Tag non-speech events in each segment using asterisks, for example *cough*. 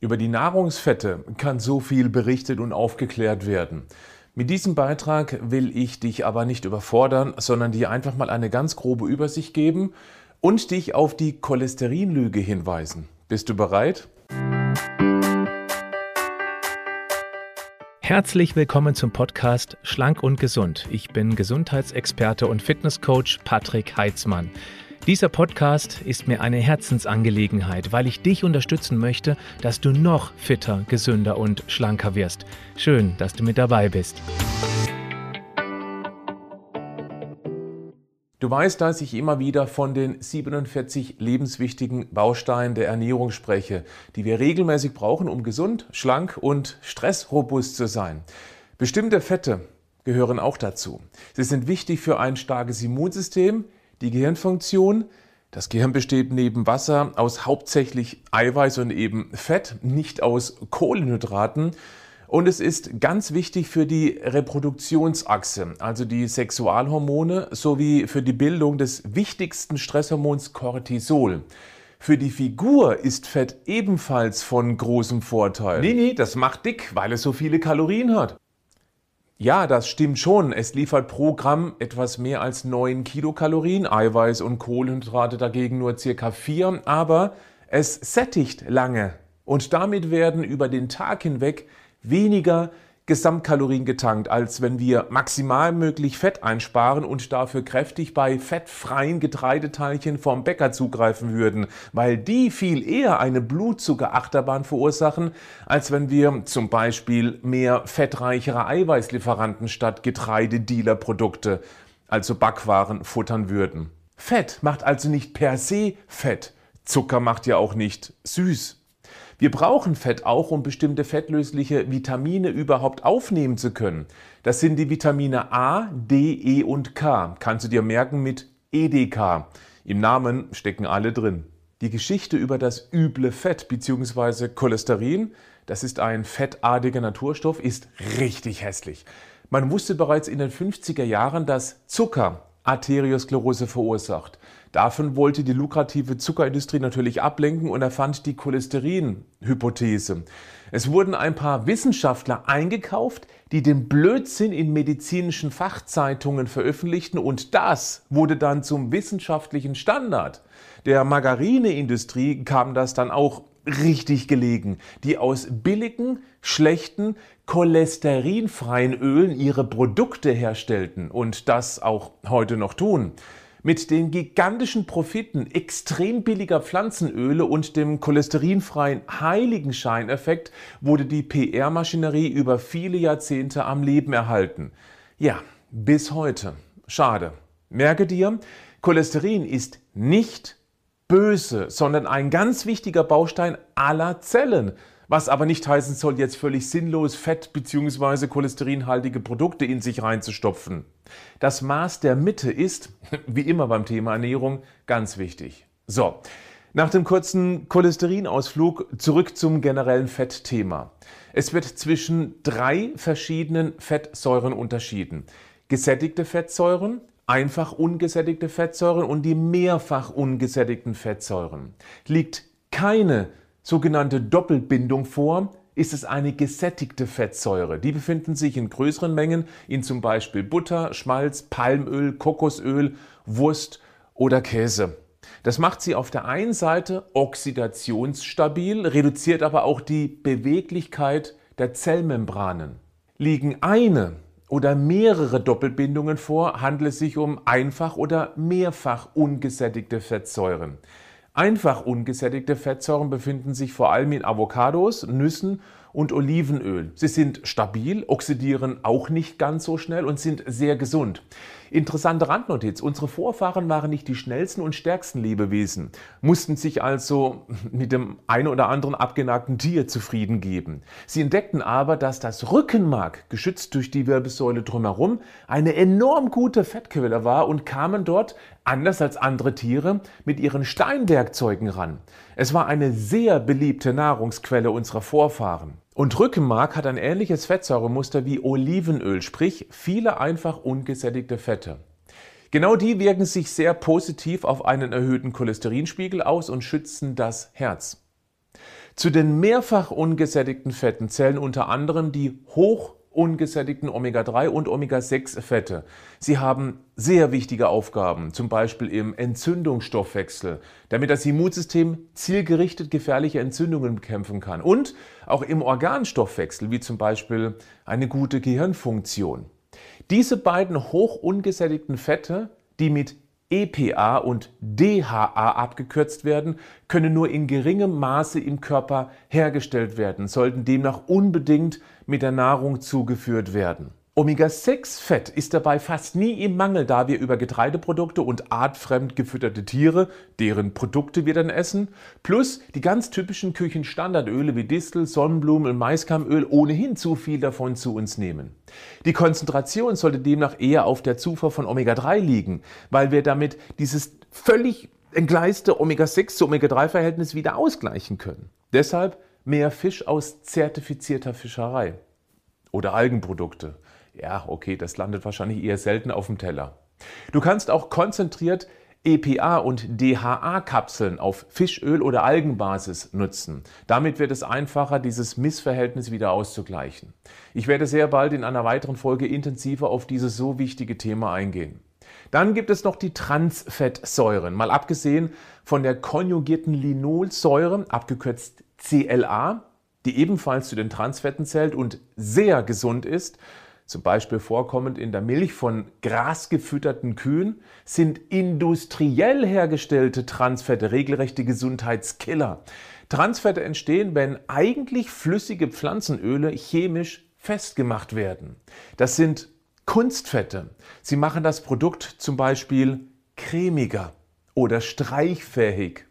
Über die Nahrungsfette kann so viel berichtet und aufgeklärt werden. Mit diesem Beitrag will ich dich aber nicht überfordern, sondern dir einfach mal eine ganz grobe Übersicht geben und dich auf die Cholesterinlüge hinweisen. Bist du bereit? Herzlich willkommen zum Podcast Schlank und Gesund. Ich bin Gesundheitsexperte und Fitnesscoach Patrick Heitzmann. Dieser Podcast ist mir eine Herzensangelegenheit, weil ich dich unterstützen möchte, dass du noch fitter, gesünder und schlanker wirst. Schön, dass du mit dabei bist. Du weißt, dass ich immer wieder von den 47 lebenswichtigen Bausteinen der Ernährung spreche, die wir regelmäßig brauchen, um gesund, schlank und stressrobust zu sein. Bestimmte Fette gehören auch dazu. Sie sind wichtig für ein starkes Immunsystem, die Gehirnfunktion. Das Gehirn besteht neben Wasser aus hauptsächlich Eiweiß und eben Fett, nicht aus Kohlenhydraten. Und es ist ganz wichtig für die Reproduktionsachse, also die Sexualhormone, sowie für die Bildung des wichtigsten Stresshormons Cortisol. Für die Figur ist Fett ebenfalls von großem Vorteil. Nee, das macht dick, weil es so viele Kalorien hat. Ja, das stimmt schon. Es liefert pro Gramm etwas mehr als 9 Kilokalorien, Eiweiß und Kohlenhydrate dagegen nur circa 4, aber es sättigt lange. Und damit werden über den Tag hinweg weniger Gesamtkalorien getankt, als wenn wir maximal möglich Fett einsparen und dafür kräftig bei fettfreien Getreideteilchen vom Bäcker zugreifen würden, weil die viel eher eine Blutzuckerachterbahn verursachen, als wenn wir zum Beispiel mehr fettreichere Eiweißlieferanten statt Getreidedealerprodukte, also Backwaren, futtern würden. Fett macht also nicht per se Fett. Zucker macht ja auch nicht süß. Wir brauchen Fett auch, um bestimmte fettlösliche Vitamine überhaupt aufnehmen zu können. Das sind die Vitamine A, D, E und K. Kannst du dir merken mit EDK. Im Namen stecken alle drin. Die Geschichte über das üble Fett bzw. Cholesterin, das ist ein fettartiger Naturstoff, ist richtig hässlich. Man wusste bereits in den 50er Jahren, dass Zucker Arteriosklerose verursacht. Davon wollte die lukrative Zuckerindustrie natürlich ablenken und erfand die Cholesterin-Hypothese. Es wurden ein paar Wissenschaftler eingekauft, die den Blödsinn in medizinischen Fachzeitungen veröffentlichten und das wurde dann zum wissenschaftlichen Standard. Der Margarineindustrie kam das dann auch richtig gelegen, die aus billigen, schlechten, cholesterinfreien Ölen ihre Produkte herstellten und das auch heute noch tun. Mit den gigantischen Profiten extrem billiger Pflanzenöle und dem cholesterinfreien Heiligenscheineffekt wurde die PR-Maschinerie über viele Jahrzehnte am Leben erhalten. Ja, bis heute. Schade. Merke dir, Cholesterin ist nicht böse, sondern ein ganz wichtiger Baustein aller Zellen. Was aber nicht heißen soll, jetzt völlig sinnlos Fett bzw. cholesterinhaltige Produkte in sich reinzustopfen. Das Maß der Mitte ist, *laughs* wie immer beim Thema Ernährung, ganz wichtig. So, nach dem kurzen Cholesterinausflug zurück zum generellen Fettthema. Es wird zwischen drei verschiedenen Fettsäuren unterschieden. Gesättigte Fettsäuren, einfach ungesättigte Fettsäuren und die mehrfach ungesättigten Fettsäuren. Liegt keine sogenannte Doppelbindung vor, ist es eine gesättigte Fettsäure. Die befinden sich in größeren Mengen in zum Beispiel Butter, Schmalz, Palmöl, Kokosöl, Wurst oder Käse. Das macht sie auf der einen Seite oxidationsstabil, reduziert aber auch die Beweglichkeit der Zellmembranen. Liegen eine oder mehrere Doppelbindungen vor, handelt es sich um einfach oder mehrfach ungesättigte Fettsäuren. Einfach ungesättigte Fettsäuren befinden sich vor allem in Avocados, Nüssen und Olivenöl. Sie sind stabil, oxidieren auch nicht ganz so schnell und sind sehr gesund. Interessante Randnotiz. Unsere Vorfahren waren nicht die schnellsten und stärksten Lebewesen, mussten sich also mit dem einen oder anderen abgenagten Tier zufrieden geben. Sie entdeckten aber, dass das Rückenmark, geschützt durch die Wirbelsäule drumherum, eine enorm gute Fettquelle war und kamen dort, anders als andere Tiere, mit ihren Steinwerkzeugen ran. Es war eine sehr beliebte Nahrungsquelle unserer Vorfahren. Und Rückenmark hat ein ähnliches Fettsäuremuster wie Olivenöl, sprich viele einfach ungesättigte Fette. Genau die wirken sich sehr positiv auf einen erhöhten Cholesterinspiegel aus und schützen das Herz. Zu den mehrfach ungesättigten Fetten zählen unter anderem die hoch ungesättigten Omega-3 und Omega-6-Fette. Sie haben sehr wichtige Aufgaben, zum Beispiel im Entzündungsstoffwechsel, damit das Immunsystem zielgerichtet gefährliche Entzündungen bekämpfen kann und auch im Organstoffwechsel, wie zum Beispiel eine gute Gehirnfunktion. Diese beiden hoch ungesättigten Fette, die mit EPA und DHA abgekürzt werden, können nur in geringem Maße im Körper hergestellt werden, sollten demnach unbedingt mit der Nahrung zugeführt werden. Omega-6-Fett ist dabei fast nie im Mangel, da wir über Getreideprodukte und artfremd gefütterte Tiere, deren Produkte wir dann essen, plus die ganz typischen Küchenstandardöle wie Distel, Sonnenblumen und Maiskeimöl ohnehin zu viel davon zu uns nehmen. Die Konzentration sollte demnach eher auf der Zufuhr von Omega-3 liegen, weil wir damit dieses völlig entgleiste Omega-6 zu Omega-3-Verhältnis wieder ausgleichen können. Deshalb mehr Fisch aus zertifizierter Fischerei oder Algenprodukte. Ja, okay, das landet wahrscheinlich eher selten auf dem Teller. Du kannst auch konzentriert EPA und DHA-Kapseln auf Fischöl- oder Algenbasis nutzen. Damit wird es einfacher, dieses Missverhältnis wieder auszugleichen. Ich werde sehr bald in einer weiteren Folge intensiver auf dieses so wichtige Thema eingehen. Dann gibt es noch die Transfettsäuren. Mal abgesehen von der konjugierten Linolsäure, abgekürzt CLA, die ebenfalls zu den Transfetten zählt und sehr gesund ist, zum Beispiel vorkommend in der Milch von grasgefütterten Kühen, sind industriell hergestellte Transfette regelrechte Gesundheitskiller. Transfette entstehen, wenn eigentlich flüssige Pflanzenöle chemisch festgemacht werden. Das sind Kunstfette. Sie machen das Produkt zum Beispiel cremiger oder streichfähig.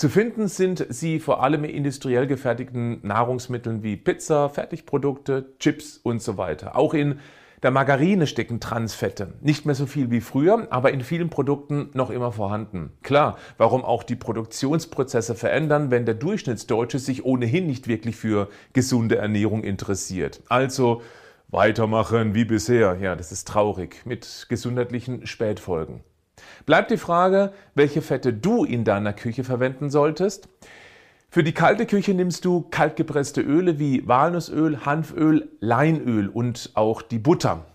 Zu finden sind sie vor allem in industriell gefertigten Nahrungsmitteln wie Pizza, Fertigprodukte, Chips und so weiter. Auch in der Margarine stecken Transfette. Nicht mehr so viel wie früher, aber in vielen Produkten noch immer vorhanden. Klar, warum auch die Produktionsprozesse verändern, wenn der Durchschnittsdeutsche sich ohnehin nicht wirklich für gesunde Ernährung interessiert. Also weitermachen wie bisher. Ja, das ist traurig mit gesundheitlichen Spätfolgen. Bleibt die Frage, welche Fette du in deiner Küche verwenden solltest. Für die kalte Küche nimmst du kaltgepresste Öle wie Walnussöl, Hanföl, Leinöl und auch die Butter.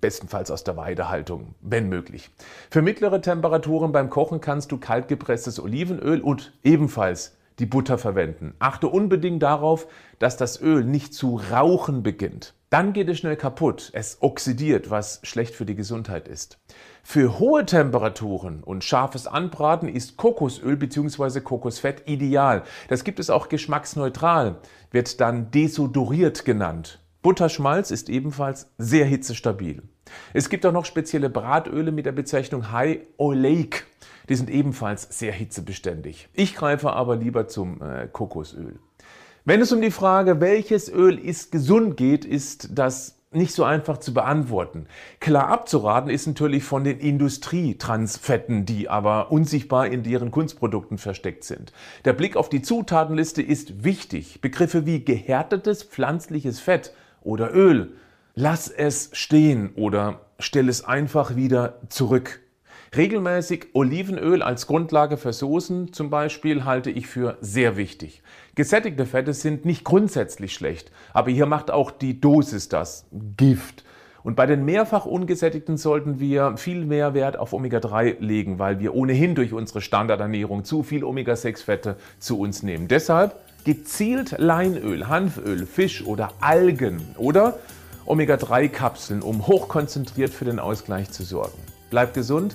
Bestenfalls aus der Weidehaltung, wenn möglich. Für mittlere Temperaturen beim Kochen kannst du kaltgepresstes Olivenöl und ebenfalls die Butter verwenden. Achte unbedingt darauf, dass das Öl nicht zu rauchen beginnt. Dann geht es schnell kaputt. Es oxidiert, was schlecht für die Gesundheit ist. Für hohe Temperaturen und scharfes Anbraten ist Kokosöl bzw. Kokosfett ideal. Das gibt es auch geschmacksneutral, wird dann desodoriert genannt. Butterschmalz ist ebenfalls sehr hitzestabil. Es gibt auch noch spezielle Bratöle mit der Bezeichnung High Oleic. Die sind ebenfalls sehr hitzebeständig. Ich greife aber lieber zum äh, Kokosöl. Wenn es um die Frage, welches Öl ist gesund geht, ist das nicht so einfach zu beantworten. Klar abzuraten ist natürlich von den Industrietransfetten, die aber unsichtbar in deren Kunstprodukten versteckt sind. Der Blick auf die Zutatenliste ist wichtig. Begriffe wie gehärtetes pflanzliches Fett oder Öl, lass es stehen oder stell es einfach wieder zurück. Regelmäßig Olivenöl als Grundlage für Soßen zum Beispiel halte ich für sehr wichtig. Gesättigte Fette sind nicht grundsätzlich schlecht, aber hier macht auch die Dosis das Gift. Und bei den mehrfach ungesättigten sollten wir viel mehr Wert auf Omega-3 legen, weil wir ohnehin durch unsere Standardernährung zu viel Omega-6-Fette zu uns nehmen. Deshalb gezielt Leinöl, Hanföl, Fisch oder Algen oder Omega-3-Kapseln, um hochkonzentriert für den Ausgleich zu sorgen. Bleibt gesund,